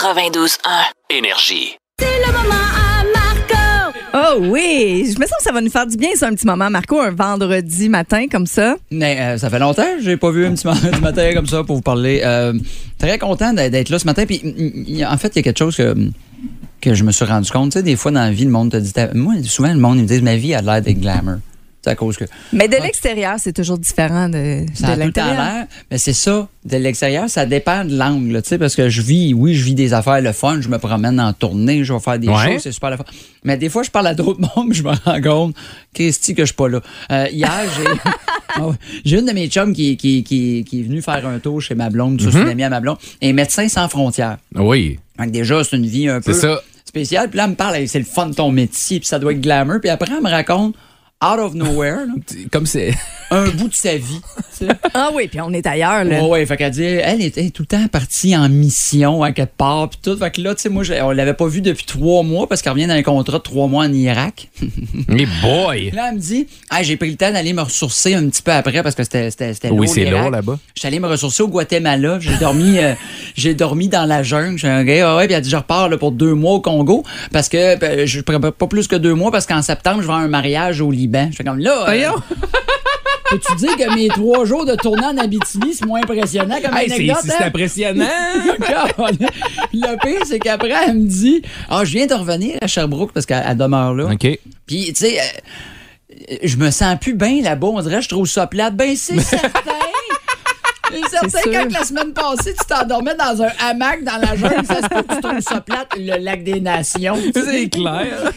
92.1. Énergie. Oh oui, je me sens que ça va nous faire du bien, ça, un petit moment, Marco, un vendredi matin comme ça. Mais euh, ça fait longtemps que j'ai pas vu un petit moment du matin comme ça pour vous parler. Euh, très content d'être là ce matin. Puis, en fait, il y a quelque chose que, que je me suis rendu compte. Tu sais, des fois dans la vie, le monde te dit. Moi, souvent, le monde il me dit ma vie a l'air d'être glamour. C'est à cause que. Mais de l'extérieur, c'est toujours différent de, Ça de l'intérieur. l'air. Mais c'est ça, de l'extérieur, ça dépend de l'angle, tu sais, parce que je vis, oui, je vis des affaires le fun, je me promène en tournée, je vais faire des Ouais. choses, c'est super le fun. Mais des fois, je parle à d'autres mondes, je me rends compte qu'est-ce que je suis pas là. Euh, hier, j'ai Ah j'ai une de mes chums qui, qui, qui, qui est venue faire un tour chez ma blonde, Mhm. c'est une amie à ma blonde, et Médecins sans frontières. Oui, Donc déjà, c'est une vie un peu ça. spéciale. Puis là, elle me parle, c'est le fun de ton métier, puis ça doit être glamour. Puis après, elle me raconte, out of nowhere, là, Comme c'est. un bout de sa vie. tu sais. Ah oui, puis on est ailleurs, là. Ouais, ouais, fait qu'elle dit, elle était tout le temps partie en mission à quelque part, puis tout. Fait que là, tu sais, moi, je- on l'avait pas vue depuis trois mois parce qu'elle revient d'un contrat de trois mois en Irak. Mais boy! Là, elle me dit, ah, j'ai pris le temps d'aller me ressourcer un petit peu après parce que c'était c'était c'était Oui, c'est lourd là-bas. J'étais allé me ressourcer au Guatemala. J'ai dormi, euh, j'ai dormi dans la jungle. J'ai un gars, ah ouais, puis elle a dit, je repars là, pour deux mois au Congo parce que ben, je pourrais pas plus que deux mois parce qu'en septembre, je vais à un mariage au Liban. Je fais comme là. euh, Peux-tu dire que mes trois jours de tournée en Abitibi, c'est moins impressionnant comme Hey, c'est anecdote? c'est hein? impressionnant! le pire, c'est qu'après, elle me dit Ah, je viens de revenir à Sherbrooke parce qu'elle elle demeure là. OK. Puis, tu sais, euh, je me sens plus bien là-bas. On dirait, je trouve ça plate. Ben, c'est certain. C'est certain sûr. quand la semaine passée, tu t'endormais dans un hamac dans la jungle, ça se peut que tu trouves ça plate, le lac des nations. C'est clair.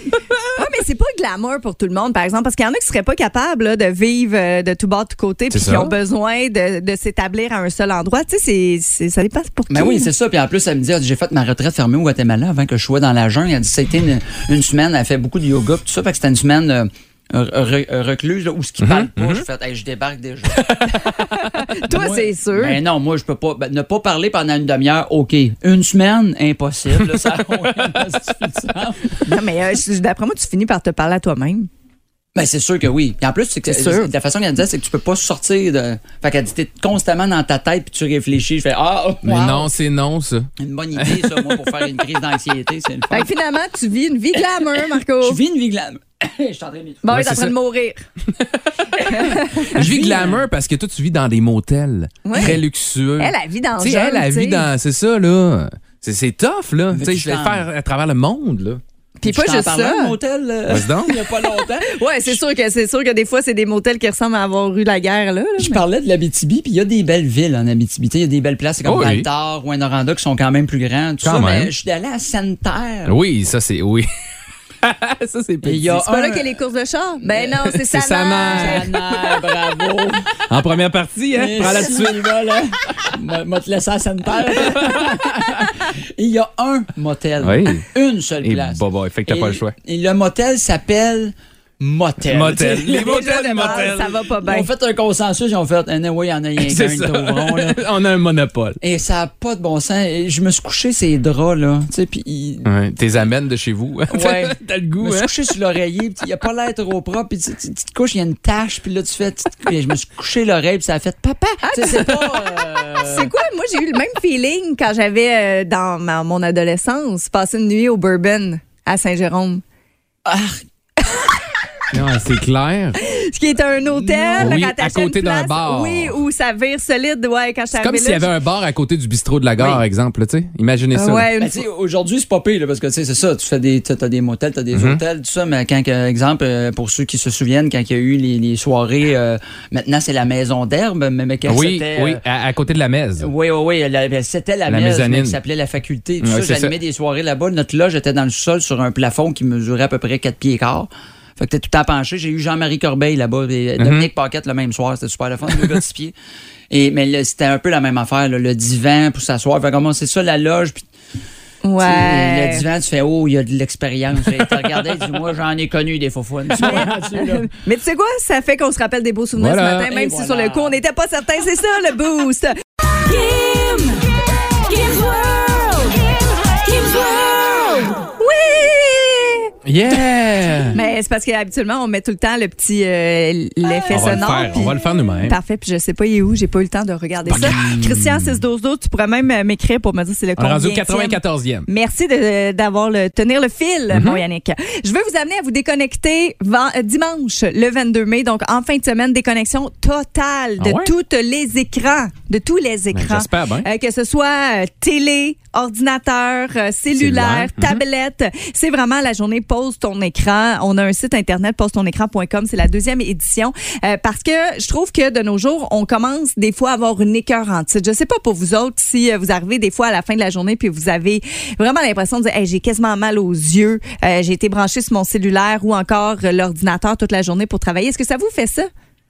Ah, mais c'est pas glamour pour tout le monde, par exemple, parce qu'il y en a qui seraient pas capables là, de vivre euh, de tout bas, de tout côté, puis qui ont besoin de, de s'établir à un seul endroit. Tu sais, c'est- ça dépend pour qui. Mais oui, c'est ça. Puis en plus, elle me dit, ah, j'ai fait ma retraite fermée au Guatemala avant que je sois dans la jungle. Elle dit, c'était une, une semaine, elle fait beaucoup de yoga, puis tout ça. Fait que c'était une semaine euh, recluse, là, où ce qui parle pas, je fais, Hey, je débarque déjà. Toi, Moi- c'est sûr. Ben non, moi, je peux pas. ben, ne pas parler pendant une demi-heure, OK. Une semaine, impossible. là, ça. Non, mais euh, je- d'après moi, tu finis par te parler à toi-même. Ben, c'est sûr que oui. Puis en plus, c'est que C'est sûr. la façon qu'elle disait, c'est que tu peux pas sortir de. Fait qu'elle dit, t'es constamment dans ta tête, puis tu réfléchis. Je fais, ah, wow, Mais non, c'est non, ça. une bonne idée, ça, moi, pour faire une crise d'anxiété. C'est le fun. Fait que finalement, tu vis une vie glamour, Marco. Je vis une vie glam. Je suis en train de. Bon, Ouais, il est en c'est train de mourir. Je vis glamour parce que toi, tu vis dans des motels très luxueux. Elle, elle vit dans le Tu sais, elle, elle vit dans. C'est ça, là. C'est- C'est tough, là. Tu sais, tu je vais le t'en- faire à travers le monde, là. Puis pas juste ça. un motel, euh, Vas-y donc. il y a pas longtemps. Ouais, c'est sûr que c'est sûr que des fois c'est des motels qui ressemblent à avoir eu la guerre là. là, Je mais- parlais de l'Abitibi, puis il y a des belles villes en Abitibi. Tu sais, Il y a des belles places, comme Oh oui. Baltar, Rwanda, qui sont quand même plus grands. Tout Quand ça, même. mais je suis allé à Sainte-Terre. Oui, ça, c'est. Oui. ça, c'est petit. C'est pas là un- qu'il y a les courses de char? Ben non, c'est sa sa mère. mère. Sainte-Terre, bravo. En première partie, hein? Prends la vas, là, m'a- m'a te laissé à Sainte-Terre. Et il y a un motel. Oui. Une seule place. bah, bah, fait que t'as pas le choix. Et le motel s'appelle Motel. Motel. Les Déjà, motels, motels. Ça va pas Ils bien. ont fait un consensus, ils ont fait, eh, oui, il y en a rien qu'un, ils. On a un monopole. Et ça n'a pas de bon sens. Et je me suis couché ces draps, là. Tu sais, puis Ouais, T'es amènes de chez vous. Ouais. T'as le Je goût, me suis hein? couché sur l'oreiller, il a pas l'air trop propre, puis tu, te couches, il y a une tache, puis là tu fais, je me suis couché l'oreille, puis ça a fait papa. Tu sais, c'est pas. euh, C'est quoi? Moi, j'ai eu le même feeling quand j'avais, euh, dans ma- mon adolescence, passé une nuit au Bourbon à Saint-Jérôme. ah, Non, c'est clair. Ce qui est un hôtel Oui, à côté d'un bar. Oui, où ça vire solide. Ouais, quand je C'est comme s'il y avait un bar à côté du bistrot de la gare, Oui. exemple, tu sais. Imaginez ça. Ouais, une ben, aujourd'hui, c'est pas pire, là, parce que tu sais, c'est ça, tu fais des, t'as t'as des motels, t'as des Mhm. hôtels, tout ça, mais quand, que- exemple, euh, pour ceux qui se souviennent, quand il y a eu les, les soirées, euh, maintenant c'est la maison d'herbe, mais, mais quand Oui, c'était. oui, euh, à, à côté de la messe. Oui, oui, oui. la- ben, C'était la, La messe, qui s'appelait la faculté. Tout Ouais, ça, c'est j'animais ça. des soirées là-bas. Notre loge était dans le sol sur un plafond qui mesurait à peu près 4 pieds et quart. Fait que t'es tout temps penché. J'ai eu Jean-Marie Corbeil là-bas et Mhm. Dominique Paquette le même soir. C'était super le fun, deux gars de pieds. Et, mais là, c'était un peu la même affaire, là, le divan pour s'asseoir. Fait comment c'est ça, la loge. Puis, Ouais. Le divan, tu fais, oh, il y a de l'expérience. Fait que Tu regardais, tu dis, moi, j'en ai connu des faux. Mais tu sais quoi? Ça fait qu'on se rappelle des beaux souvenirs Voilà. ce matin, même Et si voilà. sur le coup, on n'était pas certain. C'est ça, le boost. Oui! Yeah! Mais c'est parce qu'habituellement, on met tout le temps le petit euh, l'effet On va le sonore. faire, on va le faire nous-mêmes. Parfait, puis je sais pas il est où, j'ai pas eu le temps de regarder ça. Christian 612 tu pourrais même euh, m'écrire pour me dire c'est le On est rendu au combienième. 94e. Merci de- d'avoir le tenir le fil, Mhm. mon Yannick. Je veux vous amener à vous déconnecter euh, dimanche, le 22 mai, donc en fin de semaine, déconnexion totale de Ah ouais? tous les écrans, de tous les écrans. j'espère bien. Euh, que ce soit télé, ordinateur, euh, cellulaire, mhm. tablette. C'est vraiment la journée Pose ton écran. On a un site internet posetonécran.com, c'est la deuxième édition Euh, parce que je trouve que de nos jours, on commence des fois à avoir une écœurante. Je sais pas pour vous autres si euh, vous arrivez des fois à la fin de la journée puis vous avez vraiment l'impression de dire Hey, j'ai quasiment mal aux yeux, Euh, j'ai été branché sur mon cellulaire ou encore euh, l'ordinateur toute la journée pour travailler. Est-ce que ça vous fait ça?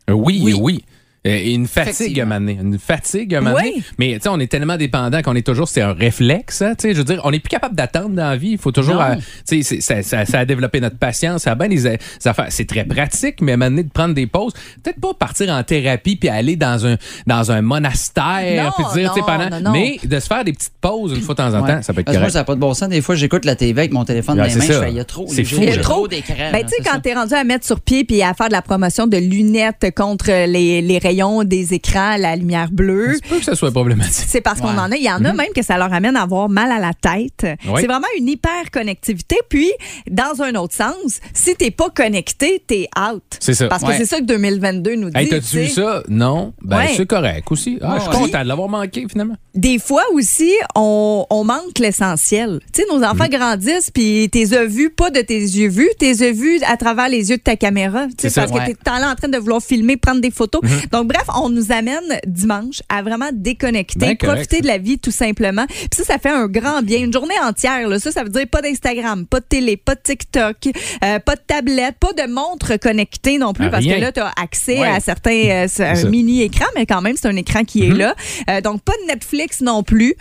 Oui, Oui. oui. Euh, une fatigue à maner. Une fatigue à maner. Oui. Mais tu sais, on est tellement dépendant qu'on est toujours, c'est un réflexe. hein, tu sais, je veux dire, on n'est plus capable d'attendre dans la vie. Il faut toujours, euh, tu sais, c'est- ça, ça, ça a développé notre patience. Ça a bien des, des affaires. C'est très pratique, mais à un moment donné, de prendre des pauses. Peut-être pas partir en thérapie puis aller dans un, dans un monastère. Non, puis dire, tu sais, non, pendant- non, non. mais de se faire des petites pauses une fois de temps en temps, Ouais. ça peut être Parce que moi, correct. ça n'a pas de bon sens. Des fois, j'écoute la TV avec mon téléphone Ouais, dans les mains. Je fais, il y a trop, C'est fou, j'ai là. trop d'écran. Ben, tu sais, quand t'es rendu à mettre sur pied puis à faire de la promotion de lunettes contre les, les rayons des écrans, la lumière bleue. Ça peut que ça soit problématique. C'est parce qu'on en a. Il y en a même que ça leur amène à avoir mal à la tête. Mhm. Oui. C'est vraiment une hyper-connectivité. Puis, dans un autre sens, si t'es pas connecté, t'es out. C'est ça. Parce que c'est ça que 2022 nous dit. Hey, t'as-tu vu ça? Non? Ben, Ouais. c'est correct aussi. Ah, je suis content de l'avoir manqué, finalement. Des fois aussi, on, on manque l'essentiel. Tu sais, nos enfants Mhm. grandissent, puis t'es as vus, pas de tes yeux vus, t'es as vus à travers les yeux de ta caméra. Tu sais, C'est ça. Mhm. parce que t'es là en train de vouloir filmer, prendre des photos. Donc, bref, on nous amène dimanche à vraiment déconnecter, Ben, profiter de la vie tout simplement. Puis ça, ça fait un grand bien. Une journée entière, là, ça, ça veut dire pas d'Instagram, pas de télé, pas de TikTok, euh, pas de tablette, pas de montre connectée non plus, Ah, parce rien. que là, tu as accès Ouais. à certains euh, c'est un ça. mini-écran, mais quand même, c'est un écran qui est là. Euh, donc, pas de Netflix non plus.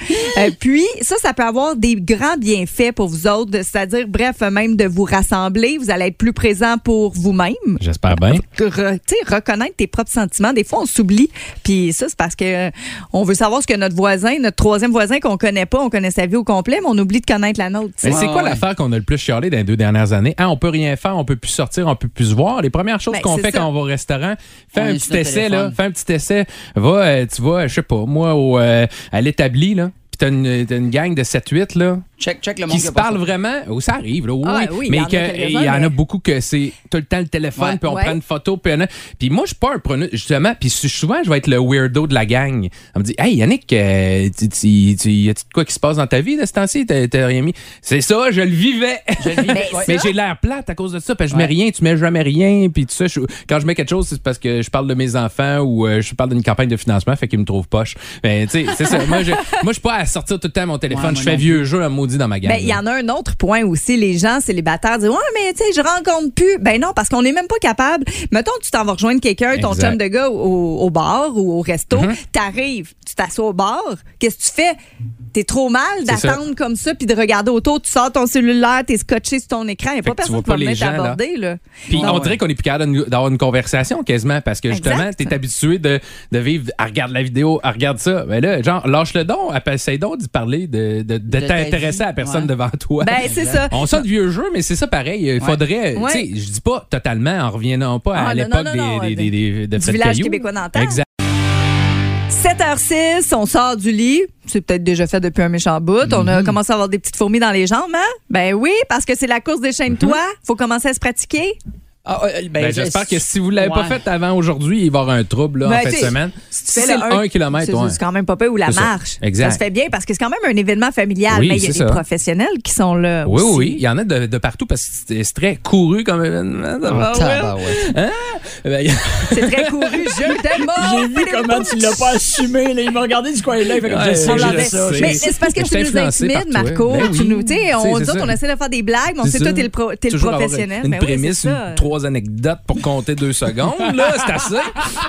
Puis, ça, ça peut avoir des grands bienfaits pour vous autres, c'est-à-dire, bref, même de vous rassembler. Vous allez être plus présent pour vous-même. J'espère bien. Re- tu sais, reconnaître tes propres sentiments. Des fois, on s'oublie. Puis ça, c'est parce que euh, on veut savoir ce que notre voisin, notre troisième voisin qu'on connaît pas, on connaît sa vie au complet, mais on oublie de connaître la nôtre. Mais c'est quoi ouais. l'affaire qu'on a le plus chialé dans les deux dernières années? Hein, on peut rien faire, on peut plus sortir, on peut plus se voir. Les premières choses Ben, qu'on fait ça. quand on va au restaurant, fais On un petit essai, là. Fais un petit essai. Va, euh, tu vas, je sais pas, moi, au, euh, à l'établi, là. Puis t'as une, t'as une gang de 7-8, là. Check, check le monde Qui se a parlent vraiment. Oh, ça arrive, là. Oui, Ah, oui. oui, il y mais a il y en a beaucoup que c'est tout le temps le téléphone, puis on prend une photo, puis, un- puis moi, je suis pas un preneur, justement, puis souvent, je vais être le weirdo de la gang. On me dit, hey, Yannick, euh, tu, tu, tu- y a-tu de quoi qui se passe dans ta vie de ce temps-ci? T'as rien mis? C'est ça, je le vivais. Je le vivais, Mais j'ai l'air plate à cause de ça, parce que je mets rien, tu mets jamais rien, puis tout ça. je- quand je mets quelque chose, c'est parce que je parle de mes enfants ou euh, je parle d'une campagne de financement, fait qu'ils me trouvent poche. Mais tu sais, c'est ça. Moi, je, moi, je suis pas à sortir tout le temps mon téléphone. Ouais, je fais vieux jeu à maudit dans ma gang. Ben, il y en a un autre point aussi. Les gens célibataires disent Ouais, mais tu sais, je rencontre plus. Ben non, parce qu'on n'est même pas capable. Mettons, tu t'en vas rejoindre quelqu'un, ton chum de gars, au, au bar ou au resto. Mhm. T'arrives, tu t'assois au bar. Qu'est-ce que tu fais? T'es trop mal d'attendre comme ça puis de regarder autour. Tu sors ton cellulaire, t'es scotché sur ton écran. Il n'y a pas que tu personne vois qui va pas me les mettre à gens, là. aborder. Là. Puis on dirait qu'on est plus capable d'avoir une conversation quasiment parce que justement, t'es habitué de, de vivre, elle regarde la vidéo, elle regarde ça. Mais là, genre, lâche le don, appelle- essaye donc d'y parler, de, de, de t'intéresser à la personne ouais. devant toi. Ben, c'est ça. On sort de vieux jeu, mais c'est ça pareil. Il faudrait, tu sais, je dis pas totalement en revenant pas Ah, à non, l'époque des, des, des, des- de du Fred village Caillou. québécois d'antan. Exact. 7h06, on sort du lit. C'est peut-être déjà fait depuis un méchant bout. On Mhm. a commencé à avoir des petites fourmis dans les jambes, hein? Ben oui, parce que c'est la course des chaînes toi Faut commencer à se pratiquer. Ah, euh, ben, Ben, je- J'espère que si vous l'avez pas fait avant aujourd'hui, il va y avoir un trouble là, Ben, en fin de semaine. Si Si c'est le 1 km, c'est ouais. quand même pas peu ou la ça. marche. Exact. Ça se fait bien parce que c'est quand même un événement familial. Oui, mais il y a des ça. professionnels qui sont là. Oui, aussi. oui, il y en a de, de partout parce que c'est très couru comme événement. Ah. Ben, a- C'est très couru. Je t'aime. J'ai vu comment tu l'as pas assumé. Là. Il m'a regardé du coin là. Il fait comme je. Mais c'est parce que Je tu nous intimides. Marco. Tu nous, tu on, essaie de faire des blagues, mais on C'est sait toi, t'es le, professionnel. Une prémisse, trois anecdotes pour compter deux secondes. Là, c'est assez.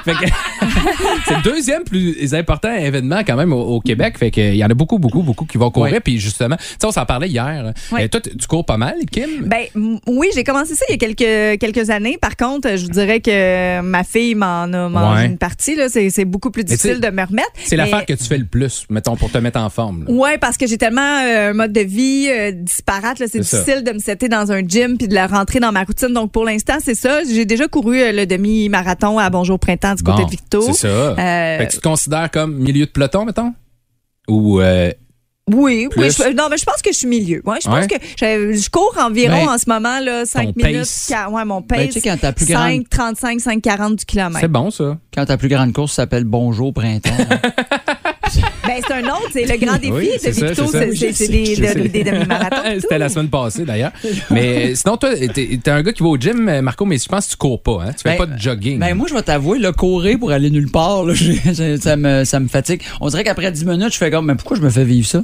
Fait que- c'est le deuxième plus important événement quand même au, au Québec. Fait qu'il y en a beaucoup, beaucoup, beaucoup qui vont courir. Ouais. Puis justement, tu sais, on s'en parlait hier. Ouais. Euh, toi, tu cours pas mal, Kim? Ben oui, j'ai commencé ça il y a quelques, quelques années. Par contre, je vous dirais que ma fille m'en a mangé une partie. C'est beaucoup plus difficile de me remettre. c'est Mais- l'affaire que tu fais le plus, mettons, pour te mettre en forme. Ouais, parce que j'ai tellement euh, un mode de vie euh, disparate. C'est ça. difficile de me setter dans un gym puis de la rentrer dans ma routine. Donc, pour l'instant, c'est ça. J'ai déjà couru le demi-marathon à Bonjour Printemps du côté de Victo. C'est ça. Euh, Fait que tu te considères comme milieu de peloton, mettons? Ou euh, Oui, Plus? oui je, non, mais je pense que je suis milieu. Ouais, je pense Ouais. que je, je cours environ Ben, en ce moment là, 5 ton minutes. pace. qua- ouais, mon pace. Ben, tu sais, quand ta plus grande- 5, 35, 5, 40 du kilomètre. c'est bon, ça? Quand ta plus grande course s'appelle Bonjour Printemps. Ben, c'est un autre, c'est le grand défi Oui, de Victo, c'est des, sais. des- des demi-marathons. C'était la semaine passée, d'ailleurs. mais euh, sinon, toi, t'es un gars qui va au gym, euh, Marco, mais je pense que tu cours pas. Hein? Tu fais Ben, pas de jogging. Ben moi, je vais t'avouer, le courir pour aller nulle part, là, j'ai- ça, ça me, ça me fatigue. On dirait qu'après 10 minutes, je fais comme, mais pourquoi je me fais vivre ça?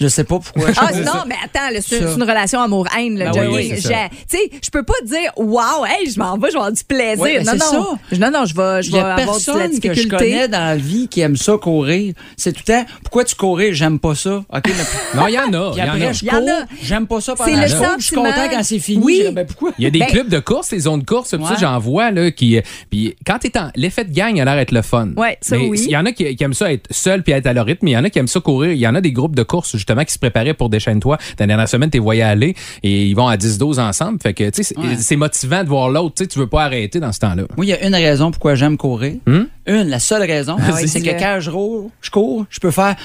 Je sais pas pourquoi. Ah Je- non, mais attends, là, c'est une relation amour-haine, le Ben oui, jogging. c'est ça. J'ai- Tu sais, je peux pas dire, wow, hey, je m'en vais, je vais avoir du plaisir. Ouais, ben non, c'est non. Non, non, je vais, je Il vais y a avoir de la personne que je difficulté. connais dans la vie qui aime ça courir. C'est tout le temps, pourquoi tu courir? J'aime pas ça. OK, mais Non, il y en a. Puis il y en a. après, je Il y en cours, a. j'aime pas ça pendant C'est le journée, Je suis sentiment. content quand c'est fini. Oui. Je dis, ben, pourquoi? Il y a des Ben- clubs de course, les zones de course, ça, Ouais. j'en vois, là, qui. euh, Puis quand t'es en. L'effet de gang a l'air d'être le fun. Ouais, ça, Mais oui. Il y en a qui, qui aiment ça être seul puis être à leur rythme, mais il y en a qui aiment ça courir. Il y en a des groupes de course, justement, qui se préparaient pour Déchaîne-toi. La dernière semaine, t'es voyais aller et ils vont à 10-12 ensemble. Fait que, tu sais, c'est- Ouais. c'est motivant de voir l'autre. Tu sais, tu veux pas arrêter dans ce temps-là. Moi, il y a une raison pourquoi j'aime courir. Hmm? Une, la seule raison, Ah oui, c'est que quand je roule, je cours, je peux faire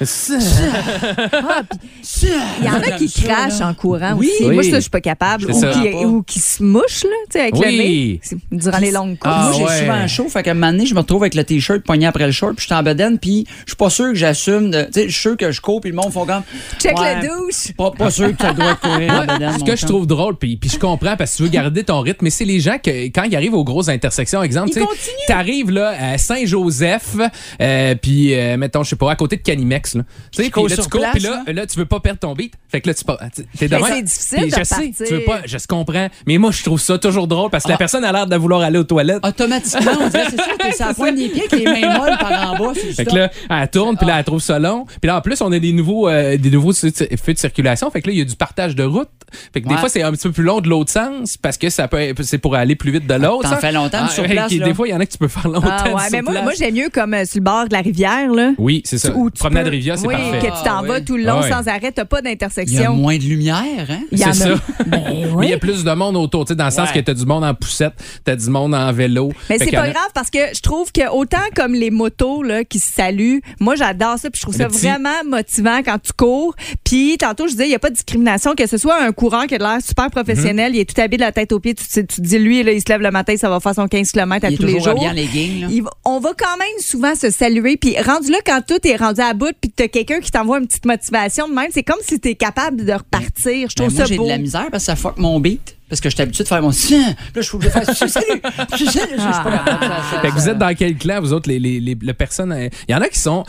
ça. Il y en a qui crachent en courant Oui. aussi. Moi, ça, je suis pas capable. Ou qui, ou qui se mouchent, là, tu sais, avec Oui. le nez. C'est- Durant les longues courses. Ah, Moi, j'ai ouais. souvent chaud, fait qu'à un moment donné, je me retrouve avec le t-shirt pogné après le short, puis je suis en bedaine, puis je suis pas sûr que j'assume. Tu sais, je suis sûr que je cours, puis le monde font comme. Check Ouais, le douche. Pas, pas sûr que tu as le droit de courir en bedaine. Ce que je trouve drôle, puis, puis je comprends parce que tu veux garder ton rythme, mais c'est les gens que quand ils arrivent aux grosses intersections, exemple, tu t'arrives là à Saint-Joseph, euh, puis euh, mettons, je sais pas, à côté de Canimex, là. Tu sais, Tu puis cours là sur tu cours, place, puis là, là, tu veux pas perdre ton beat. Fait que là, tu pars- t'es c'est difficile Puis de je sais, repartir. tu veux pas, je comprends, mais moi, je trouve ça toujours drôle parce que la Ah. personne a l'air de vouloir aller aux toilettes. Automatiquement, on dirait, c'est sûr que t'es sur la pointe des pieds les mains molles par en bas. sur Fait que là, elle tourne, puis là, elle trouve ça long. Puis là, en plus, on a des nouveaux, euh, des nouveaux feux de circulation. Fait que là, il y a du partage de route. Fait que des fois, c'est un petit peu plus long de l'autre sens parce que ça peut, c'est pour aller plus vite de l'autre. T'en sens. fais longtemps, sur fait place. Des fois, il y en a que tu peux faire longtemps. Ah ouais, sur mais moi, moi j'aime mieux comme euh, sur le bord de la rivière, là. Oui, c'est ça. Où tu Promenade peux- Rivière, c'est oui, parfait. que tu t'en Ah, vas oui. tout le long Ah, sans arrêt, t'as pas Il y a d'intersection. moins de lumière, hein? Il y en a. C'est ça. Ben Mais il y a plus de monde autour, tu sais, dans le sens Ouais. que t'as du monde en poussette, t'as du monde en vélo. Mais c'est pas a- grave parce que je trouve que autant comme les motos là, qui se saluent, moi j'adore ça puis je trouve ça petit- vraiment motivant quand tu cours. Puis tantôt je disais il y a pas de discrimination que ce soit un coureur qui a de l'air super professionnel, il est tout habillé de la tête aux pieds, tu, te- tu te dis lui là, il se lève le matin, ça va faire son 15 km à Il est tous les jours. habillé en legging, là. Il va- on va quand même souvent se saluer puis rendu là quand tout est rendu à bout puis t'as quelqu'un qui t'envoie une petite motivation de même, c'est comme si t'es capable de repartir. Je Ben, trouve moi, ça j'ai beau. de la misère parce que ça fuck mon beat. Parce que j'étais habitué de faire mon tiens. Là, je faut que je fasse salut. Je suis pas vous êtes dans quel clan, vous autres, les, les, les, les personnes. euh, Il y en a qui sont.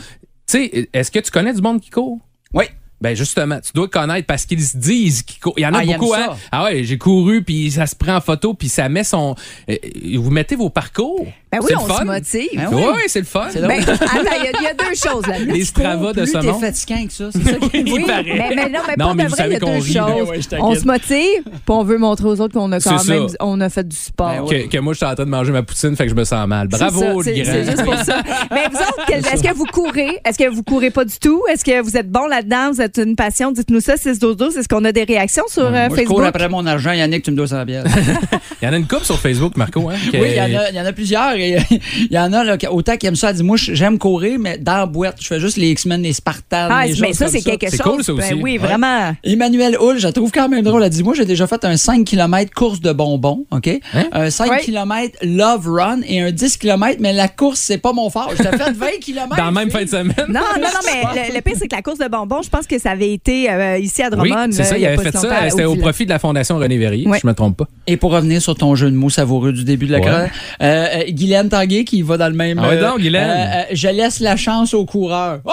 Tu sais, est-ce que tu connais du monde qui court? Oui. Ben justement, tu dois connaître parce qu'ils se disent qu'ils courent. Il y en a Ah, beaucoup, hein? Ah ouais, j'ai couru, puis ça se prend en photo, puis ça met son. euh, vous mettez vos parcours. Ben oui, C'est le on fun. se motive. Ben Oui, oui. c'est le fun. Ben, attends, il y, a- il y a deux choses là. Les Strava de ce monde. fatiguant que ça, c'est ça qui Oui, mais, mais non, mais Non, pas mais de vrai, il y savez a qu'on deux rit. choses. Ben ouais, je t'inquiète. on se motive, puis on veut montrer aux autres qu'on a quand même ça. on a fait du sport. Ben ouais. Que, que moi, je suis en train de manger ma poutine, fait que je me sens mal. Bravo, le c'est- grand. C'est juste pour ça. Mais vous autres, est-ce que vous courez? Est-ce que vous courez pas du tout? Est-ce que vous êtes bon là-dedans? Vous êtes une passion? Dites-nous ça, 6 12 Est-ce qu'on a des réactions sur euh, Moi, je Facebook? cours après mon argent. Yannick, tu me dois ça bière. Il y en a une couple sur Facebook, Marco. Hein, Oui, il y en a plusieurs. Et Il y en a, là, autant qui aiment ça. Elle dit, moi, j'aime courir, mais dans la boîte, je fais juste les X-Men, les Spartans. Ah, les mais ça, c'est quelque C'est chose. cool, ça Ben aussi. oui, Ouais. vraiment. Emmanuel Hull, je la trouve quand même drôle. Elle dit Moi, j'ai déjà fait un 5 km course de bonbons, OK? Hein? Un 5 Ouais. km love run et un 10 km, mais la course, c'est pas mon fort. J'ai fait 20 km. Dans la même fin de semaine. Non, non, non, mais le, le pire, c'est que la course de bonbons, je pense que ça avait été euh, ici à Oui, Drummond. c'est là, ça, il avait fait si ça. C'était au profit de la Fondation René Verrier, Ouais. si je me trompe pas. Et pour revenir sur ton jeu de mots savoureux du début de la Ouais. euh, euh, Guylaine Tanguay qui va dans le même. Ah ouais euh, donc, Guylaine. euh, euh, je laisse la chance aux coureurs. Oh!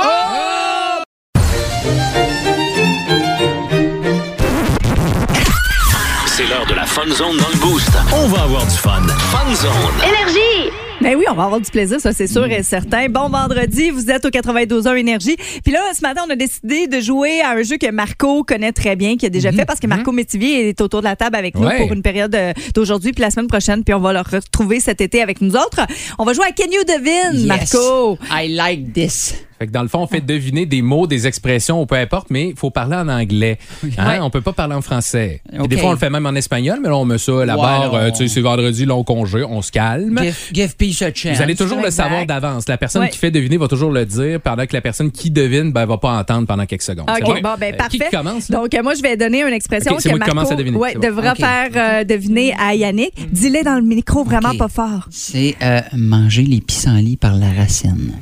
C'est l'heure de la Fun Zone dans le Boost. On va avoir du fun. Fun Zone. Énergie! Ben oui, on va avoir du plaisir, ça c'est sûr et certain. Bon vendredi, vous êtes au 92.1 Énergie. Puis là, ce matin, on a décidé de jouer à un jeu que Marco connaît très bien, qui a déjà fait, parce que Marco Métivier est autour de la table avec nous Ouais. pour une période euh, d'aujourd'hui puis la semaine prochaine, puis on va le retrouver cet été avec nous autres. On va jouer à Can You Devine, Yes. Marco. I like this. Fait que dans le fond, on fait deviner des mots, des expressions, ou peu importe, mais il faut parler en anglais. Hein? Ouais. On peut pas parler en français. Des fois, on le fait même en espagnol, mais là, on met ça à la Ouais, barre. euh, tu sais, c'est vendredi, long congé, on se calme. Give, give peace a chance. Vous allez toujours le savoir d'avance. La personne Ouais. qui fait deviner va toujours le dire, pendant que la personne qui devine, ben, va pas entendre pendant quelques secondes. OK, bon, ben Euh, parfait. Qui commence? là? Donc, euh, moi, je vais donner une expression OK, c'est que Marco commence à deviner. ouais, bon. devra faire euh, deviner à Yannick. Dis-le dans le micro vraiment pas fort. C'est euh, manger les pissenlits par la racine.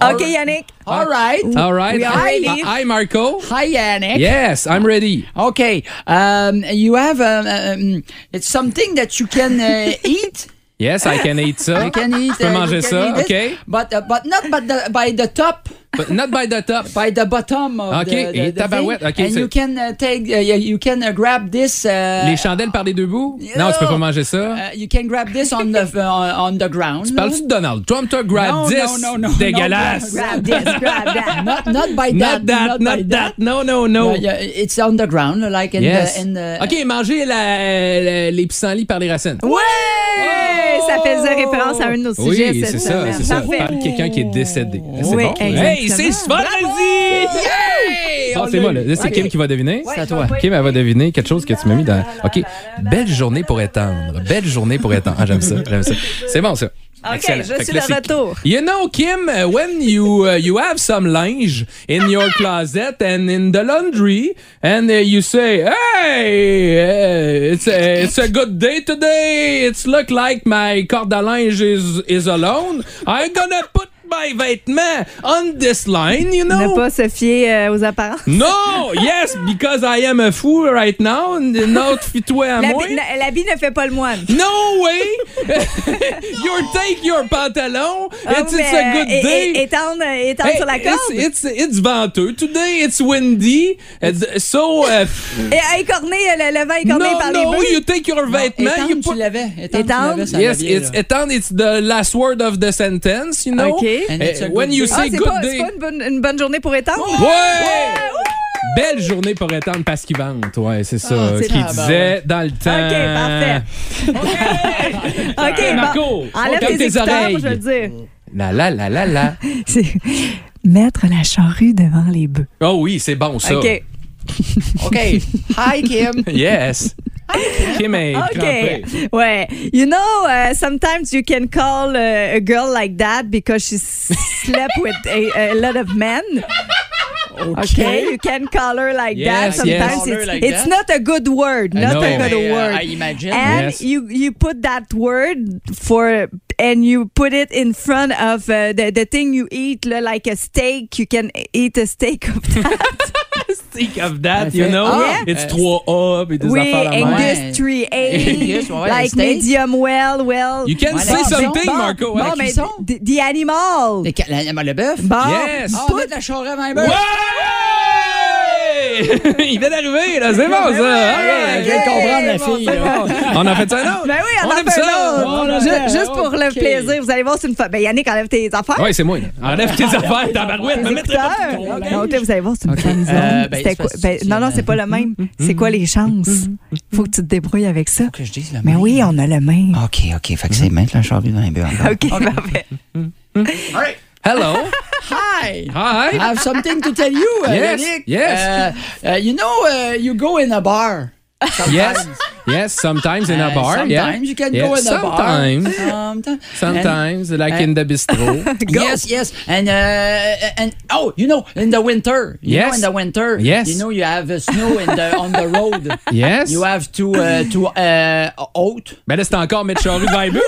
OK, Yannick. All right. All right. We are ready. Hi, Marco. Hi, Yannick. Yes, I'm ready. Okay. Um, you have um, um, it's something that you can uh, eat. Yes, I can eat ça. You can eat. Je peux uh, manger you can ça, eat it, OK? But uh, but not by the by the top, But not by the top. by the bottom of OK, the, the, et tabarouette. OK, and c'est- you can uh, take uh, you can uh, grab this. Uh, Les chandelles par les deux bouts? Non, tu peux pas manger ça. uh, you can grab this on the on, on the ground. Tu parles-tu de Donald Trump, toi? Grab No, this. no, no, no, Dégueulasse. no, Grab this, grab that. Not not by that. Not that, by not that. No, no, no. Uh, yeah, it's on the ground, like in Yes. the in the. OK, manger la- la- les pissenlits par les racines. Ouais! Ça faisait référence à un de nos Oui, sujets c'est cette ça, semaine. c'est ça. Parfait. Par quelqu'un qui est décédé. C'est Oui, bon. exactement. Hey, c'est ce vendredi! On c'est l'a moi, là. C'est. Kim qui va deviner. C'est à toi. Kim, elle va deviner quelque chose que tu m'as mis dans. OK. Belle journée pour étendre. Belle journée pour étendre. Ah, j'aime ça. J'aime ça. C'est bon, ça. OK, Excellent. je Fait suis là, de c'est- retour. You know, Kim, when you uh, you have some linge in your closet and in the laundry, and uh, you say, "Hey, uh, it's a, it's a good day today. It's look like my corde à linge is is alone. I'm gonna put my vêtements on this line, you know?" Ne pas se fier euh, aux apparences. No, yes, because I am a fool right now. Not toi à moi. L'habit ne fait pas le moine. No way! you take your pantalon. Ah, it's, it's a good euh, é- day. é- Étendre, étendre Hey, sur la corde. It's, it's, it's venteux. Today it's windy. Uh, so, uh, Et écorné, le, le vent écorné no, par les no, bœufs. you take your vêtements. Étendre, You tu put, l'avais. Étendre, Étendre. tu yes, it's étendre. It's the last word of the sentence, you know? OK. And it's a Uh, good when you day. Ah, say good pas, c'est day. pas une, bonne, une bonne journée pour étendre? Ouais! Belle journée pour étendre parce qu'il vente. Ouais, c'est ça. Ah, c'est qui disait dans le temps. OK, parfait. OK, Marco, bon. Enlève tes oreilles. je veux dire. La la la la la. C'est mettre la charrue devant les bœufs. Oh oui, c'est bon ça. OK. OK. Hi, Kim. Yes. Kim est crampée. Okay. Ouais. You know, uh, sometimes you can call uh, a girl like that because she slept with a, a lot of men. Okay. You can call her like Yes, that. Sometimes Call her it's, like it's that? not a good word. Not a good Mais, word. I imagine. and Yes. you you put that word for and you put it in front of uh, the the thing you eat like a steak you can eat a steak of that Think of that, Elle you know? ah, It's euh, 3A puis des oui affaires de même. Angus 3A Angus, ouais, like steak. medium well well You can Ouais, say something. Marco. bon mais cuisson? the, the animal Le, ca- la- le bœuf? bon Yes. Ah, la. Ouais! Il vient d'arriver, là. C'est bon, ça. Ben All Je viens de comprendre la fille. là. On a fait ça un autre? ben oui, on, On en aime fait ça. un autre. On Ju- aime ça. Juste pour le Ok. plaisir, vous allez voir, c'est une fois. Ben Yannick, enlève tes affaires. Oui, c'est moi. là. Enlève tes affaires, tabarouette. Me mettrai pas là, vous allez voir, c'est une fan zone. Euh, ben, C'était c'est quoi? parce Ben, que non, non, c'est, pas le même. C'est quoi les chances? Faut que tu te débrouilles avec ça. Que je dise le Mais même. oui, on a le même. OK, OK. Fait que c'est mettre la charrue dans un bœuf. OK, parfait. All right. Hello. Hi. Hi. I have something to tell you, uh, Yes, Yannick. yes. Uh, uh, you know, uh, you go in a bar. Yes. Yes, sometimes in a Uh, bar. sometimes yeah. you can Yeah, go in a bar. Sometimes. Sometimes. Sometimes, like in the bistro. Yes, yes, and uh, and oh, you know, in the winter, you know, Yes. in the winter, Yes. you know, you have uh, snow in the on the road. Yes. You have to uh, to uh, out. Ben là, c'est encore charrue devant les bœufs.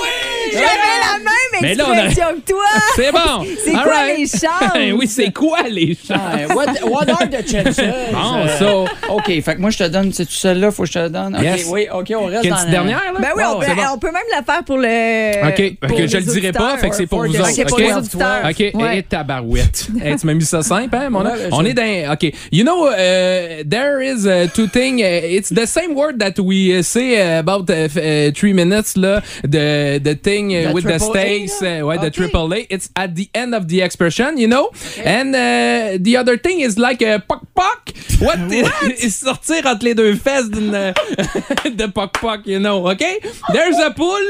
J'avais la même Mais là, on a- que toi. C'est bon. C'est quoi right. les chances? oui, c'est quoi les chances? Uh, what what are the chances? Bon, Uh, so, OK, fait que moi je te donne, c'est tout celle-là, faut que je te donne. OK, Yes. oui, OK, on reste dans la- dernière, là? Ben oui, on, peut, bon. on peut même la faire pour le. OK, pour que je le dirai pas, fait que c'est pour vous the- autres. OK, pour OK? les auditeurs. OK, Ouais. et tabarouette. Hey, tu m'as mis ça simple, hein, mon Ouais, ben, On est dans. OK. You know, uh, there is uh, two things. Uh, it's the same word that we uh, say uh, about uh, uh, three minutes, là. The, the thing uh, The with the uh, ouais, the Okay. triple A. It's at the end of the expression, you know? And uh, the other thing is like a poc poc. What? is sortir entre les deux fesses d'une de poc poc, you know. Okay? There's a pool,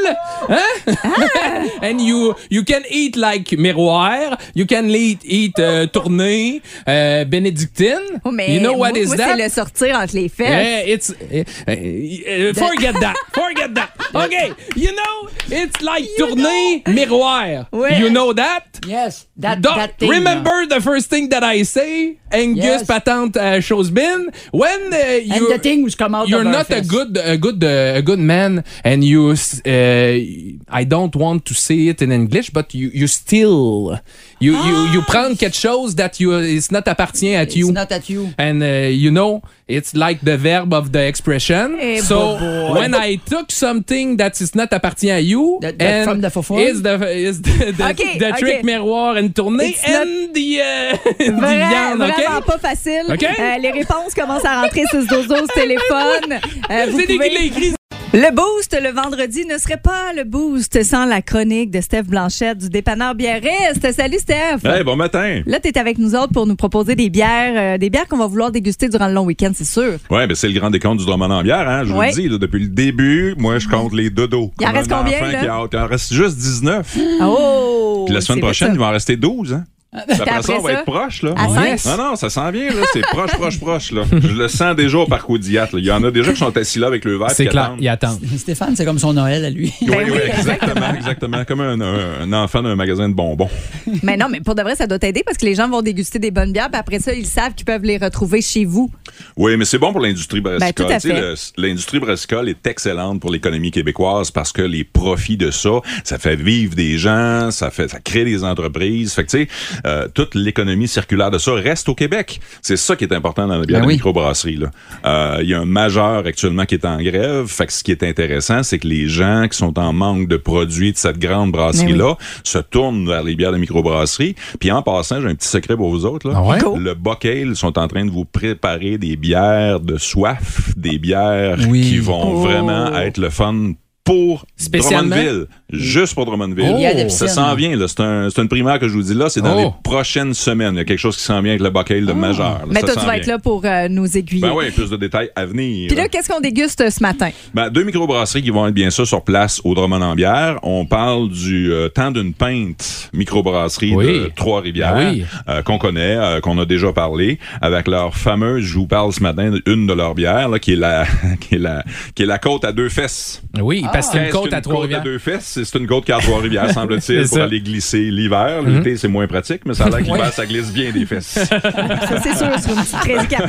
hein? and you you can eat like miroir. You can eat eat uh, tournée, uh, bénédictine. Oh, mais you know what moi, is moi, that? c'est le sortir entre les fesses. Yeah, it's uh, uh, forget that. Forget that. Okay, you know, it's like tournée miroir. You know that? Yes, that, Don't that thing. remember the first thing that I say, Angus Yes. Patente uh, Chosebin. When uh, And you the thing which come out you're not a good a good uh, a good man, and you uh, I don't want to say it in English, but you you still you you you prendre quelque chose that you it's not appartient at It's you. not at you. and uh, you know it's like the verb of the expression Eh, so boy. when i took something that is not appartient à you That- that and from the fofone? is the is the, the, Okay, the trick okay. miroir and tournée It's not- and the uh, the Vrai- Vraiment okay? pas facile. Euh, les réponses commencent à rentrer sur ce dozo, ce téléphone. Euh, vous pouvez- Le boost le vendredi ne serait pas le boost sans la chronique de Steph Blanchette du dépanneur biériste. Salut Steph. Hey, bon matin. Là, tu es avec nous autres pour nous proposer des bières, euh, des bières qu'on va vouloir déguster durant le long week-end, c'est sûr. Ouais, ben c'est le grand décompte du Drummond en bière, hein. Je vous le dis, là, depuis le début, moi, je compte les dodos. Il en reste combien, enfant là? qui a hâte. Il en reste juste 19. Oh! Puis la semaine prochaine, il va en rester 12, hein. Après, après ça, on va ça? être proche, là. À cinq? Yes. Non, non, ça s'en vient, là. C'est proche, proche, proche, là. Je le sens déjà au parcours d'Iat, là. Il y en a déjà qui sont assis là avec le verre. c'est clair attendent. il attend Stéphane, c'est comme son Noël à lui. Oui, Ben oui, oui. exactement, exactement. Comme un, enfant d'un magasin de bonbons. Mais non, mais pour de vrai, ça doit t'aider parce que les gens vont déguster des bonnes bières, puis après ça, ils savent qu'ils peuvent les retrouver chez vous. Oui, mais c'est bon pour l'industrie brassicole. Ben, L'industrie brassicole est excellente pour l'économie québécoise parce que les profits de ça, ça fait vivre des gens, ça fait, ça crée des entreprises. Fait que tu sais, euh, toute l'économie circulaire de ça reste au Québec. C'est ça qui est important dans la bière Ben de oui. microbrasserie. là. Euh, Il y a un majeur actuellement qui est en grève. Fait que ce qui est intéressant, c'est que les gens qui sont en manque de produits de cette grande brasserie-là se tournent vers les bières de microbrasserie. Puis en passant, j'ai un petit secret pour vous autres. Là. Ah ouais? Le Bocale sont en train de vous préparer des bières de soif, des bières Oui. qui vont Oh. vraiment être le fun pour Spécialement? Drummondville. Juste pour Drummondville. Il y a des Ça s'en vient, là. C'est un, c'est une primaire que je vous dis là. C'est dans Oh. les prochaines semaines. Il y a quelque chose qui s'en vient avec le Bocale de majeur. là. Mais toi, tu vas vient. être là pour euh, nous aiguiller. Ben oui, plus de détails à venir. Puis là, qu'est-ce qu'on déguste ce matin? Ben, deux microbrasseries qui vont être bien sûr sur place au Drummond en bière. On parle du euh, temps d'une pinte microbrasserie Oui. de Trois-Rivières Ben oui. euh, qu'on connaît, euh, qu'on a déjà parlé, avec leur fameuse, je vous parle ce matin d'une de leurs bières, là, qui est la qui est la qui est la côte à deux fesses. oui parce que c'est une côte à Trois-Rivières deux fesses, c'est c'est une côte qui a Trois-Rivières, semble-t-il, C'est pour aller glisser l'hiver. L'été, c'est moins pratique, mais ça a l'air que l'hiver, ça glisse bien des fesses. Ça, c'est sûr, sur une petite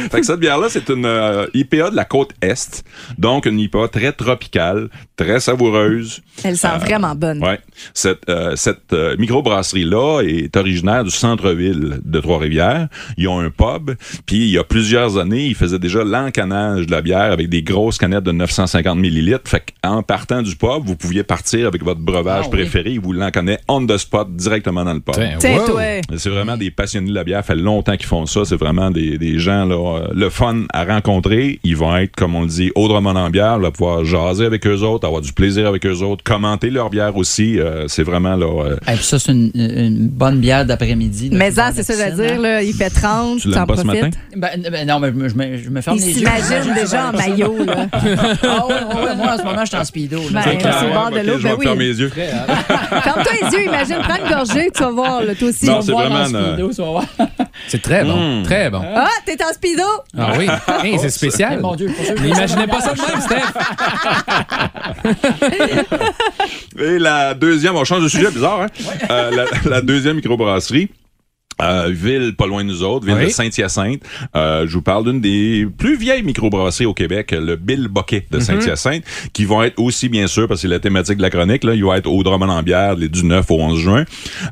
fait que cette bière-là, c'est une euh, IPA de la côte Est. Donc, une IPA très tropicale, très savoureuse. Elle sent vraiment bonne. Ouais. Cette, euh, cette euh, microbrasserie-là est originaire du centre-ville de Trois-Rivières. Ils ont un pub, puis il y a plusieurs années, ils faisaient déjà l'encanage de la bière avec des grosses canettes de 950 millilitres. Fait qu'en partant du pub, vous pouviez partir avec votre breuvage Ah oui. préféré. Ils vous l'encannaient on the spot, directement dans le pub. Wow. C'est vraiment des passionnés de la bière. Ça fait longtemps qu'ils font ça. C'est vraiment des, des gens, là, le fun à rencontrer. Ils vont être, comme on le dit, au Drummond en bière, là, pouvoir jaser avec eux autres, avoir du plaisir avec eux autres, commenter leur bière aussi. Euh, c'est vraiment, là, euh, ça, c'est une, une bonne bière d'après-midi. Mais ça, c'est ça, veux dire, piscine, là, il fait 30, Tu l'aimes en pas ce profites. matin? hein. Ben, ben non, mais je me, je ferme Il les yeux. s'imagine J'imagine déjà en maillot, là. Ah ouais, ouais, ouais, moi, en ce moment, je suis en speedo. là. Ben, De l'eau, je ben vais oui. fermer les yeux. Ferme-toi les yeux, imagine, prends une gorgée, tu vas voir, là, toi aussi. Non, On c'est vraiment, en speedo, tu vas voir. c'est très bon très bon Ah, t'es en speedo? ah oui Hey, c'est Eh, spécial Mon Dieu, N'imaginez pas ça de même, Steph. Et la deuxième, on change de sujet, bizarre, hein? Euh, la, la deuxième microbrasserie. Euh, ville pas loin de nous autres, ville Oui. de Saint-Hyacinthe. Euh, je vous parle d'une des plus vieilles microbrasseries au Québec, le Bill Boquet Mhm. de Saint-Hyacinthe, qui vont être aussi, bien sûr, parce que c'est la thématique de la chronique, là, ils vont être au Drummond en bière les- du 9 au 11 juin.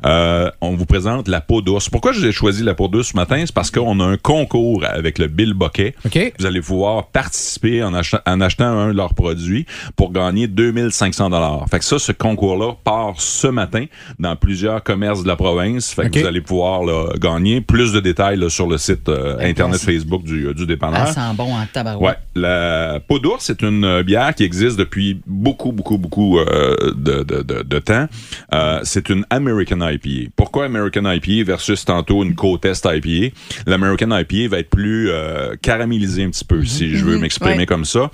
Euh, on vous présente la peau douce. Pourquoi j'ai choisi la peau douce ce matin? C'est parce qu'on a un concours avec le Bill Boquet. OK. Vous allez pouvoir participer en, achetant- en achetant un de leurs produits pour gagner 2500 dollars. Fait que ça, ce concours-là part ce matin dans plusieurs commerces de la province. Fait que vous allez pouvoir là, a gagné. Plus de détails là, sur le site euh, Ben, internet. Facebook du, euh, du dépanneur. Elle sent bon en Ouais, tabarouette. la peau d'ours, c'est une euh, bière qui existe depuis beaucoup, beaucoup, beaucoup euh, de, de, de, de temps. Euh, c'est une American IPA. Pourquoi American IPA versus tantôt une Côte Est IPA? L'American IPA va être plus euh, caramélisé un petit peu, si je veux m'exprimer Ouais. comme ça.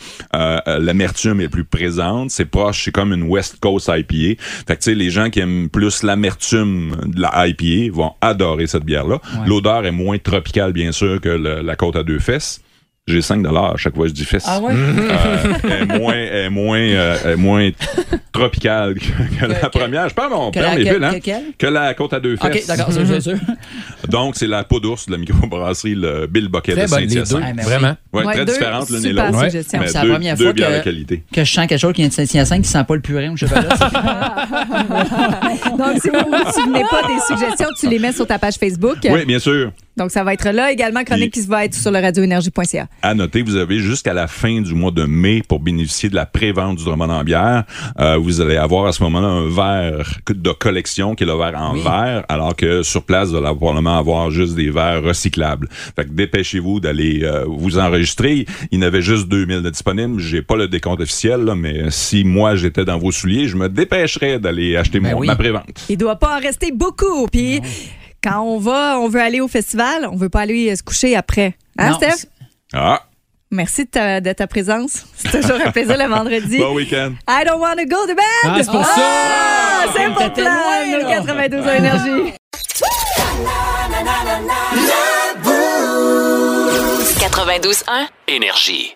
L'amertume est plus présente. C'est proche, c'est comme une West Coast IPA. Fait que, tu sais, les gens qui aiment plus l'amertume de la IPA vont adorer cette bière-là. L'odeur est moins tropicale, bien sûr, que le- la côte à deux fesses. J'ai 5 dollars à chaque fois que je dis fesses. Ah ouais? Euh, elle est moins, est moins, euh, est moins tropicale que, que la que- première. Je parle mon que père, que- villes, hein? que- la côte à deux OK, fesses. d'accord, c'est c'est sûr. Donc, c'est la peau d'ours de la microbrasserie, le Bill Bucket Très de. Saint-Hyacinthe. Ah, mais oui. Vraiment. Ouais, Ouais, très différentes l'une et l'autre. Mais C'est la première deux fois que- de qualité. Que je sens quelque chose qui vient de Saint-Hyacinthe qui sent pas le purin au chocolat. Donc, si vous ne vous souvenez pas des suggestions, tu les mets sur ta page Facebook. Oui, bien sûr. Donc, ça va être là également, chronique qui va être sur le radioénergie.ca. À noter, vous avez jusqu'à la fin du mois de mai pour bénéficier de la pré-vente du Drummond en bière. Euh, vous allez avoir à ce moment-là un verre de collection qui est le verre en Oui. verre, alors que sur place, vous allez probablement avoir juste des verres recyclables. Fait que dépêchez-vous d'aller euh, vous enregistrer. Il y en avait juste 2000 de disponibles. J'ai pas le décompte officiel, là, mais si moi j'étais dans vos souliers, je me dépêcherais d'aller acheter Ben mon, oui. ma pré-vente. Il doit pas en rester beaucoup. Puis, quand on va, on veut aller au festival, on veut pas aller se coucher après. Hein, Non, Steph? Ah, Merci de ta, de ta présence. C'est toujours un plaisir le vendredi. bon week-end. I don't want to go to bed. Ah, c'est pour ça! Ah, c'est pour plein. là. 92 à énergie. 92.1 Énergie.